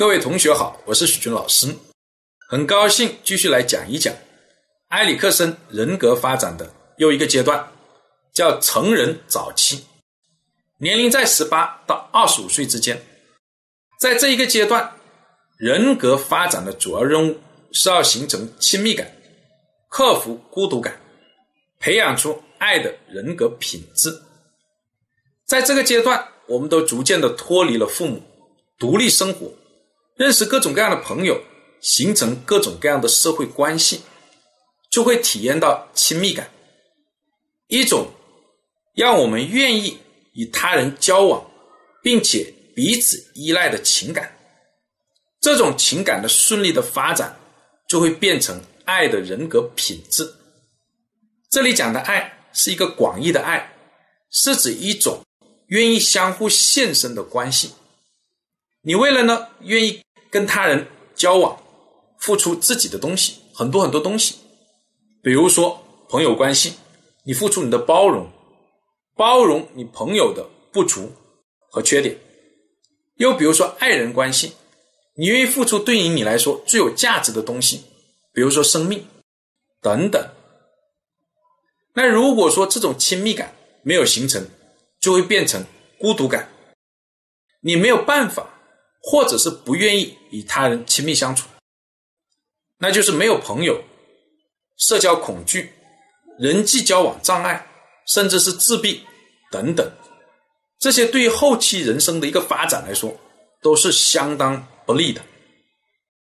各位同学好，我是许军老师，很高兴继续来讲一讲埃里克森人格发展的又一个阶段，叫成人早期，年龄在十八到二十五岁之间。在这一个阶段，人格发展的主要任务是要形成亲密感，克服孤独感，培养出爱的人格品质。在这个阶段，我们都逐渐的脱离了父母，独立生活。认识各种各样的朋友，形成各种各样的社会关系，就会体验到亲密感，一种让我们愿意与他人交往，并且彼此依赖的情感。这种情感的顺利的发展，就会变成爱的人格品质。这里讲的爱是一个广义的爱，是指一种愿意相互献身的关系。你为了呢，愿意。跟他人交往，付出自己的东西，很多很多东西，比如说朋友关系，你付出你的包容，包容你朋友的不足和缺点；又比如说爱人关系，你愿意付出对于你来说最有价值的东西，比如说生命等等。那如果说这种亲密感没有形成，就会变成孤独感，你没有办法。或者是不愿意与他人亲密相处，那就是没有朋友、社交恐惧、人际交往障碍，甚至是自闭等等，这些对于后期人生的一个发展来说，都是相当不利的。